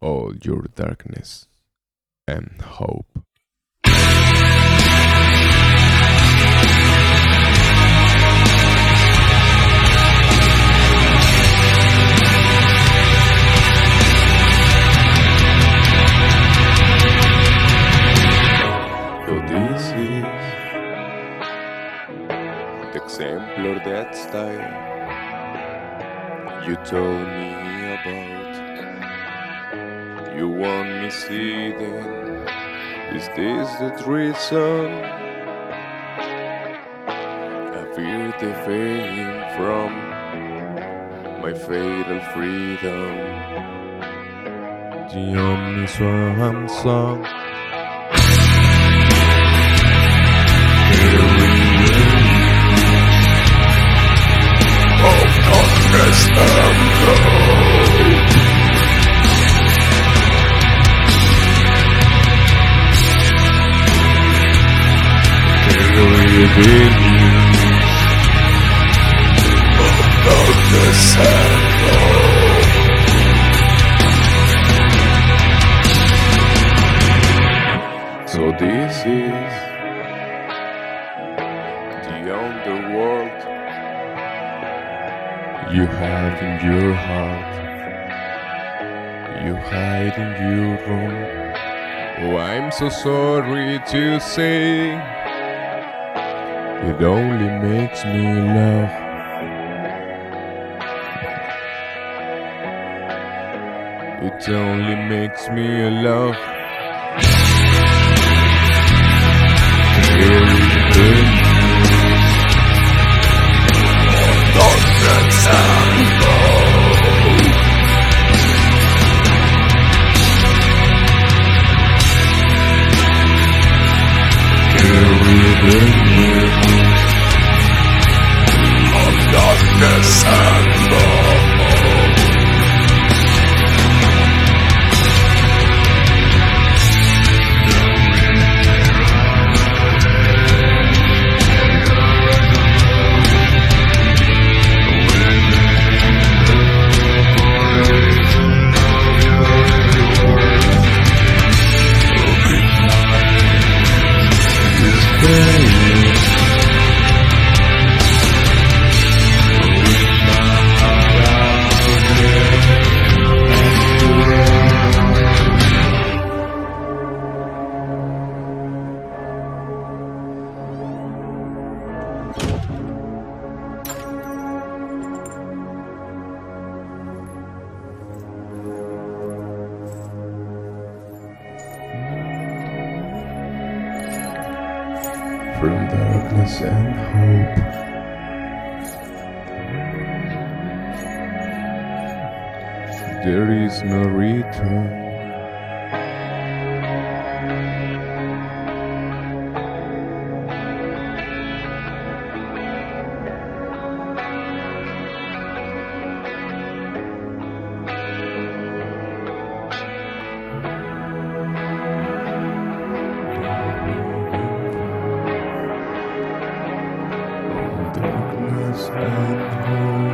all your darkness and hope. Exemplar that style you told me about. You want me see then? Is this the reason? I fear the fame from my fatal freedom. The only swan song. Within you of darkness and. So this is the underworld you have in your heart. You hide in your room. Oh, I'm so sorry to say. It only makes me laugh. It only makes me laugh. Darkness and of From darkness and hope. There is no return. Spend